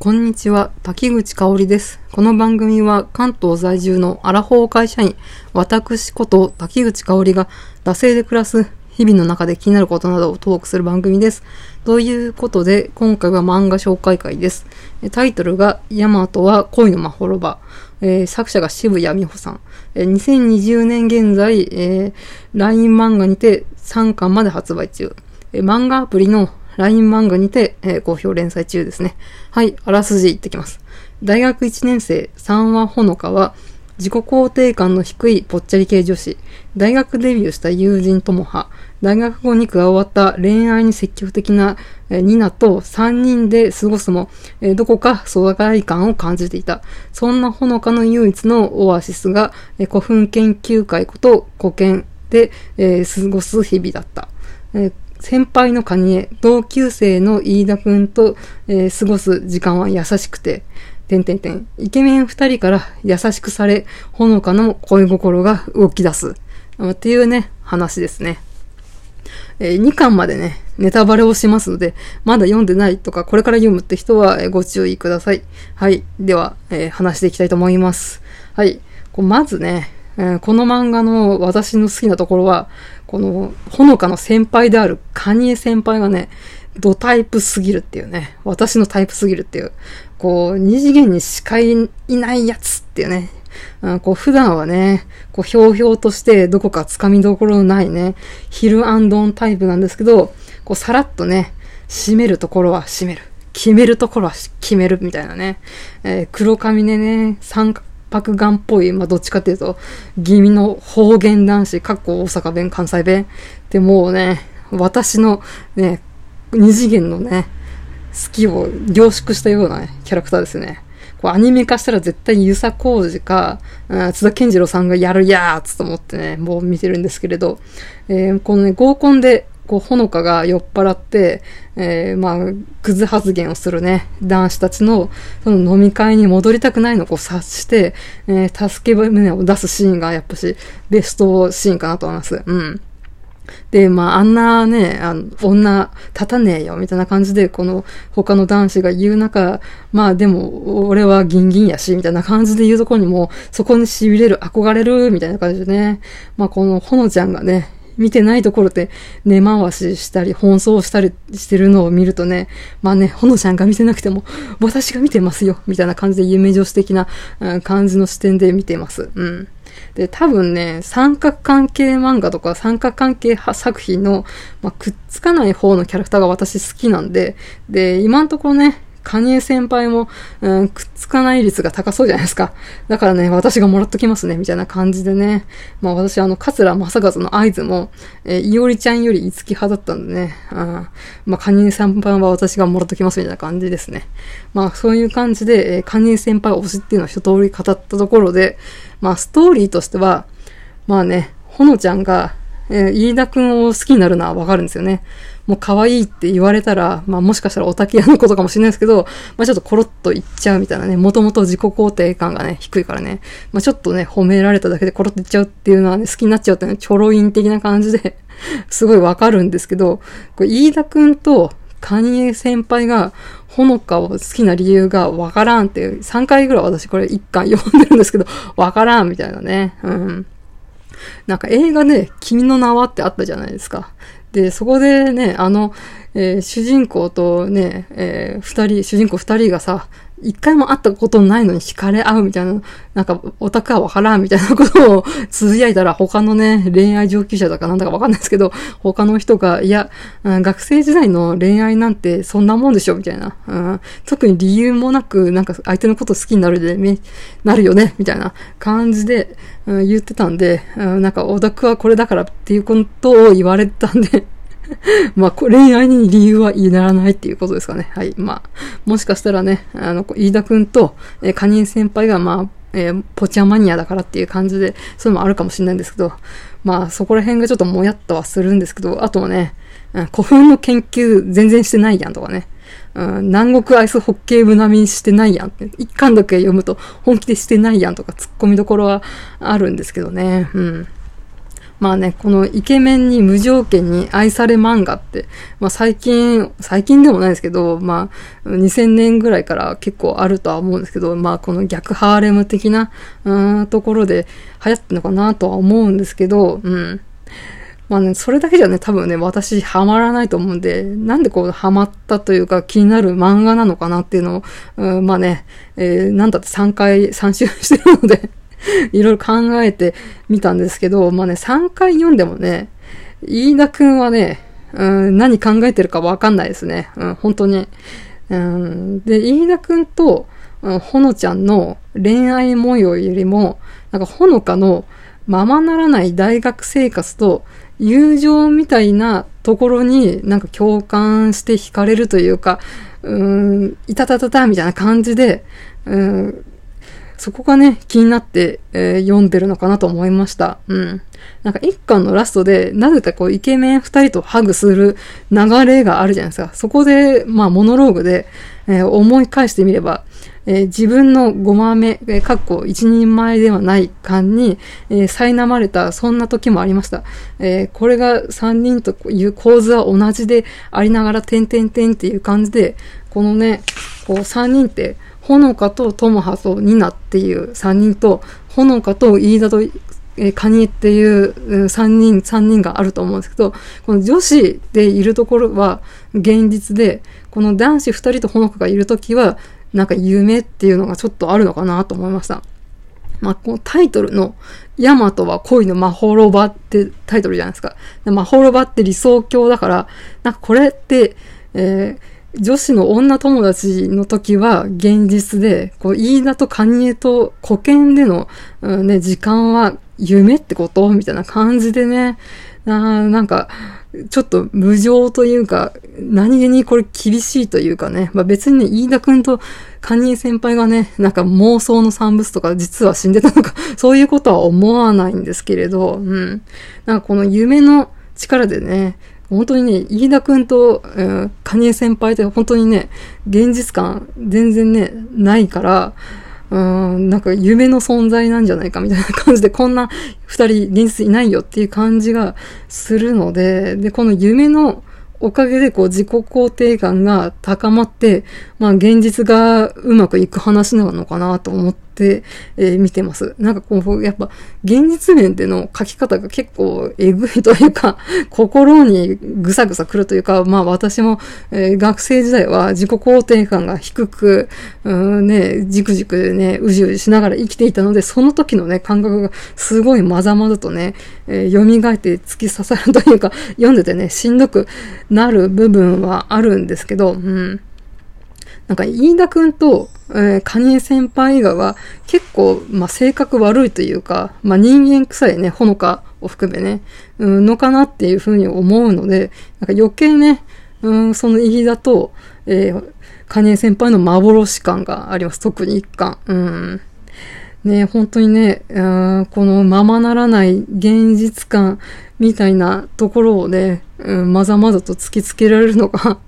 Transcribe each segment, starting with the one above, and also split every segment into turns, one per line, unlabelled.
こんにちは、滝口香織です。この番組は関東在住のアラフォー会社員、私こと滝口香織が惰性で暮らす日々の中で気になることなどをトークする番組です。ということで、今回は漫画紹介会です。タイトルが、ヤマトは恋のまほろば。えー、作者が渋谷美穂さん。えー、2020年現在、えー、LINE 漫画にて3巻まで発売中。えー、漫画アプリの LINE 漫画にて、えー、好評連載中ですね。はい、あらすじ言ってきます。大学1年生、三話ほのかは、自己肯定感の低いぽっちゃり系女子、大学デビューした友人ともは、大学後に加わった恋愛に積極的な、ニナと3人で過ごすも、どこか疎外感を感じていた。そんなほのかの唯一のオアシスが、古墳研究会こと古研で、過ごす日々だった。先輩のカニエ、同級生の飯田くんと、えー、過ごす時間は優しくて、てんてんてん。イケメン二人から優しくされ、ほのかの恋心が動き出す。っていうね、話ですね。えー、2巻までね、ネタバレをしますので、まだ読んでないとか、これから読むって人は、ご注意ください。はい。では、えー、話していきたいと思います。はい。こうまずね、えこの漫画の私の好きなところは、この、ほのかの先輩であるカニエ先輩がね、ドタイプすぎるっていうね、私のタイプすぎるっていう、こう、二次元にしかいないやつっていうね、こう普段はね、こうひょうひょうとしてどこか掴みどころのないね、ヒルアンドンタイプなんですけど、こうさらっとね、締めるところは締める。決めるところは決めるみたいなね。えー、黒髪でね、三角白眼っぽい、まあ、どっちかっていうと、気味の方言男子、かっこ大阪弁、関西弁。で、もうね、私のね、二次元のね、好きを凝縮したような、ね、キャラクターですね。こうアニメ化したら絶対遊佐浩二か、津田健次郎さんがやるやーつと思ってね、もう見てるんですけれど、えー、このね、合コンでこう、ほのかが酔っ払って、えー、まあ、クズ発言をするね、男子たちの、その飲み会に戻りたくないのをこう察して、えー、助け舟を出すシーンがやっぱし、ベストシーンかなと思います。うん。で、まあ、あんなね、あの、女、立たねえよ、みたいな感じで、この、他の男子が言う中、まあ、でも、俺はギンギンやし、みたいな感じで言うところにも、そこに痺れる、憧れる、みたいな感じでね、まあ、この、ほのちゃんがね、見てないところで根回ししたり、奔走したりしてるのを見るとね、まあね、ほのちゃんが見てなくても、私が見てますよ、みたいな感じで夢女子的な感じの視点で見てます。うん。で、多分ね、三角関係漫画とか三角関係作品の、まあ、くっつかない方のキャラクターが私好きなんで、で、今んところね、カニエ先輩も、うん、くっつかない率が高そうじゃないですか。だからね、私がもらっときますね、みたいな感じでね。まあ私、あの、桂正和の合図も、えー、いおりちゃんよりいつき派だったんでね。うん、まあカニエ先輩は私がもらっときます、みたいな感じですね。まあそういう感じで、えー、カニエ先輩推しっていうのを一通り語ったところで、まあストーリーとしては、まあね、ほのちゃんが、えー、飯田くんを好きになるのはわかるんですよね。もう可愛いって言われたら、まあもしかしたらオタキ屋のことかもしれないですけど、まあちょっとコロッと言っちゃうみたいなね、もともと自己肯定感がね、低いからね、まあちょっとね、褒められただけでコロッと言っちゃうっていうのはね、好きになっちゃうっていうのは、チョロイン的な感じですごいわかるんですけど、これ飯田くんとカニエ先輩が、ほのかを好きな理由がわからんっていう、3回ぐらい私これ1巻読んでるんですけど、わからんみたいなね。うん。なんか映画ね、君の名はってあったじゃないですか。で、そこでね、あの、えー、主人公とね、えー、二人、主人公二人がさ、一回も会ったことないのに惹かれ合うみたいな、なんか、オタクはわからんみたいなことをつぶやいたら、他のね、恋愛上級者だかなんだかわかんないですけど、他の人が、いや、うん、学生時代の恋愛なんてそんなもんでしょみたいな、うん。特に理由もなく、なんか相手のこと好きになるで、ね、なるよねみたいな感じで、うん、言ってたんで、うん、なんかオタクはこれだからっていうことを言われたんで まあ、恋愛に理由は言いならないっていうことですかね。はい。まあ、もしかしたらね、あの、飯田くんと、えー、カニン先輩が、まあ、えー、ポチャマニアだからっていう感じで、そういうのもあるかもしれないんですけど、まあ、そこら辺がちょっともやっとはするんですけど、あとはね、うん、古墳の研究全然してないやんとかね。うん、南国アイスホッケー部並みにしてないやんって。一巻だけ読むと本気でしてないやんとか突っ込みどころはあるんですけどね。うん。まあね、このイケメンに無条件に愛され漫画って、まあ最近、最近でもないですけど、まあ2000年ぐらいから結構あるとは思うんですけど、まあこの逆ハーレム的な、うん、ところで流行ってるのかなとは思うんですけど、うん。まあね、それだけじゃね、多分ね、私ハマらないと思うんで、なんでこうハマったというか気になる漫画なのかなっていうのを、うん、まあね、えー、なんだって3回、3週してるので いろいろ考えてみたんですけど、まあね、3回読んでもね、飯田くんはね、うん、何考えてるかわかんないですね。うん、本当に。うん、で、飯田くんと、うん、ほのちゃんの恋愛模様よりも、なんかほのかのままならない大学生活と友情みたいなところになんか共感して惹かれるというか、うん、いたたたたみたいな感じで、うん、そこがね、気になって、えー、読んでるのかなと思いました。うん。なんか一巻のラストで、なぜかこうイケメン二人とハグする流れがあるじゃないですか。そこで、まあモノローグで、えー、思い返してみれば、えー、自分のごまめ、えー、かっこ一人前ではない感に、えー、苛まれた、そんな時もありました。えー、これが三人という構図は同じでありながら、点々点っていう感じで、このね、こう三人って、ほのかとともはとニナっていう三人と、ほのかと飯田とえー、カニっていう三人、三人があると思うんですけど、この女子でいるところは現実で、この男子二人とほのかがいるときは、なんか夢っていうのがちょっとあるのかなと思いました。まあ、このタイトルの、ヤマトは恋の魔法ロバってタイトルじゃないですか。魔法ロバって理想郷だから、なんかこれって、えー、女子の女友達の時は現実で、こう、飯田とカニエと古剣での、うん、ね、時間は夢ってことみたいな感じでね、あなんか、ちょっと無情というか、何気にこれ厳しいというかね、まあ別にね、飯田くんとカニエ先輩がね、なんか妄想の産物とか実は死んでたのか、そういうことは思わないんですけれど、うん。なんかこの夢の力でね、本当にね、飯田くんと、うん、カニエ先輩って本当にね、現実感全然ね、ないから、うん、なんか夢の存在なんじゃないかみたいな感じで、こんな二人現実いないよっていう感じがするので、で、この夢のおかげでこう自己肯定感が高まって、まあ現実がうまくいく話なのかなと思っ、えー、見てます。なんかこう、やっぱ現実面での書き方が結構えぐいというか、心にぐさぐさくるというか、まあ私も、えー、学生時代は自己肯定感が低く、うんね、じくじくね、うじうじしながら生きていたので、その時のね、感覚がすごいまざまざとね、えー、蘇って突き刺さるというか、読んでてね、しんどくなる部分はあるんですけど、うん。なんか、飯田くんと、えー、カニエ先輩以外は結構、まあ、性格悪いというか、まあ、人間臭いね、ほのかを含めね、うん、のかなっていうふうに思うので、なんか余計ね、うん、その飯田と、えー、カニエ先輩の幻感があります。特に一巻。うん。ね、本当にね、うん、このままならない現実感みたいなところをね、うん、まざまざと突きつけられるのが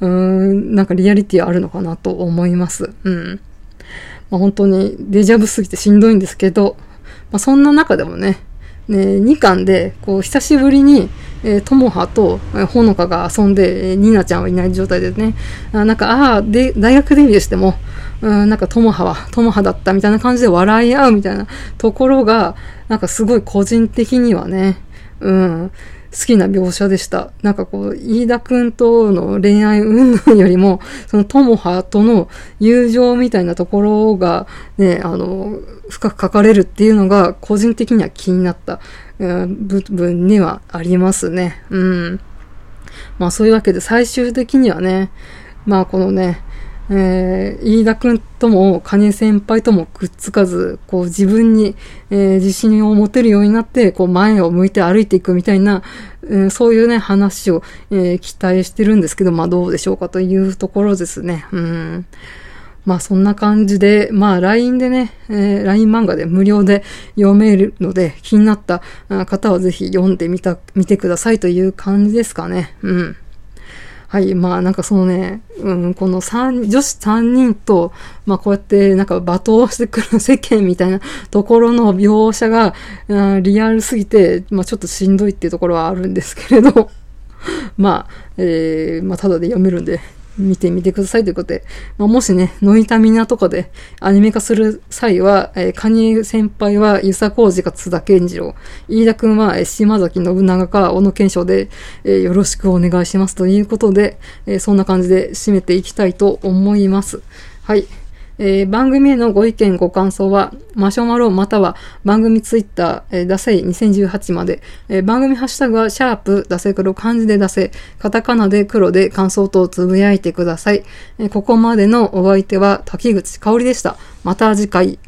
うーん、なんかリアリティあるのかなと思います。うん。まあ、本当にデジャブすぎてしんどいんですけど、まあ、そんな中でもね、ね、2巻で、こう、久しぶりに、えー、ともはと、えー、ほのかが遊んで、えー、ニナちゃんはいない状態でね、あなんか、ああ、で、大学デビューしても、うん、なんか、ともはは、ともはだったみたいな感じで笑い合うみたいなところが、なんかすごい個人的にはね、うん、好きな描写でした。なんかこう、飯田くんとの恋愛云々よりも、そのともはとの友情みたいなところがね、あの、深く書かれるっていうのが個人的には気になった、うん、部分にはありますね。うん。まあそういうわけで最終的にはね、まあこのね、えー、飯田くんとも、金先輩ともくっつかず、こう自分に、えー、自信を持てるようになって、こう前を向いて歩いていくみたいな、うん、そういうね、話を、え、期待してるんですけど、まあどうでしょうかというところですね。うん。まあそんな感じで、まあ LINE でね、えー、LINE 漫画で無料で読めるので、気になった方はぜひ読んでみた、見てくださいという感じですかね。うん。はい。まあなんかそのね、うん、この三、女子三人と、まあこうやってなんか罵倒してくる世間みたいなところの描写が、うんリアルすぎて、まあちょっとしんどいっていうところはあるんですけれど、まあ、えー、まあただで読めるんで、見てみてくださいということで、まあ、もしね、ノイタミナとかでアニメ化する際は、えー、カニエ先輩は遊佐浩二か津田健次郎、飯田くんはえー島崎信長か小野賢章で、えーよろしくお願いしますということで、えーそんな感じで締めていきたいと思います。はい。えー番組へのご意見、ご感想は、マシュマロまたは番組ツイッター、えー、ダセイ2018まで、えー番組ハッシュタグは、シャープ、ダセ黒、漢字でダセ、カタカナで黒で感想とつぶやいてください。えーここまでのお相手は、滝口香織でした。また次回。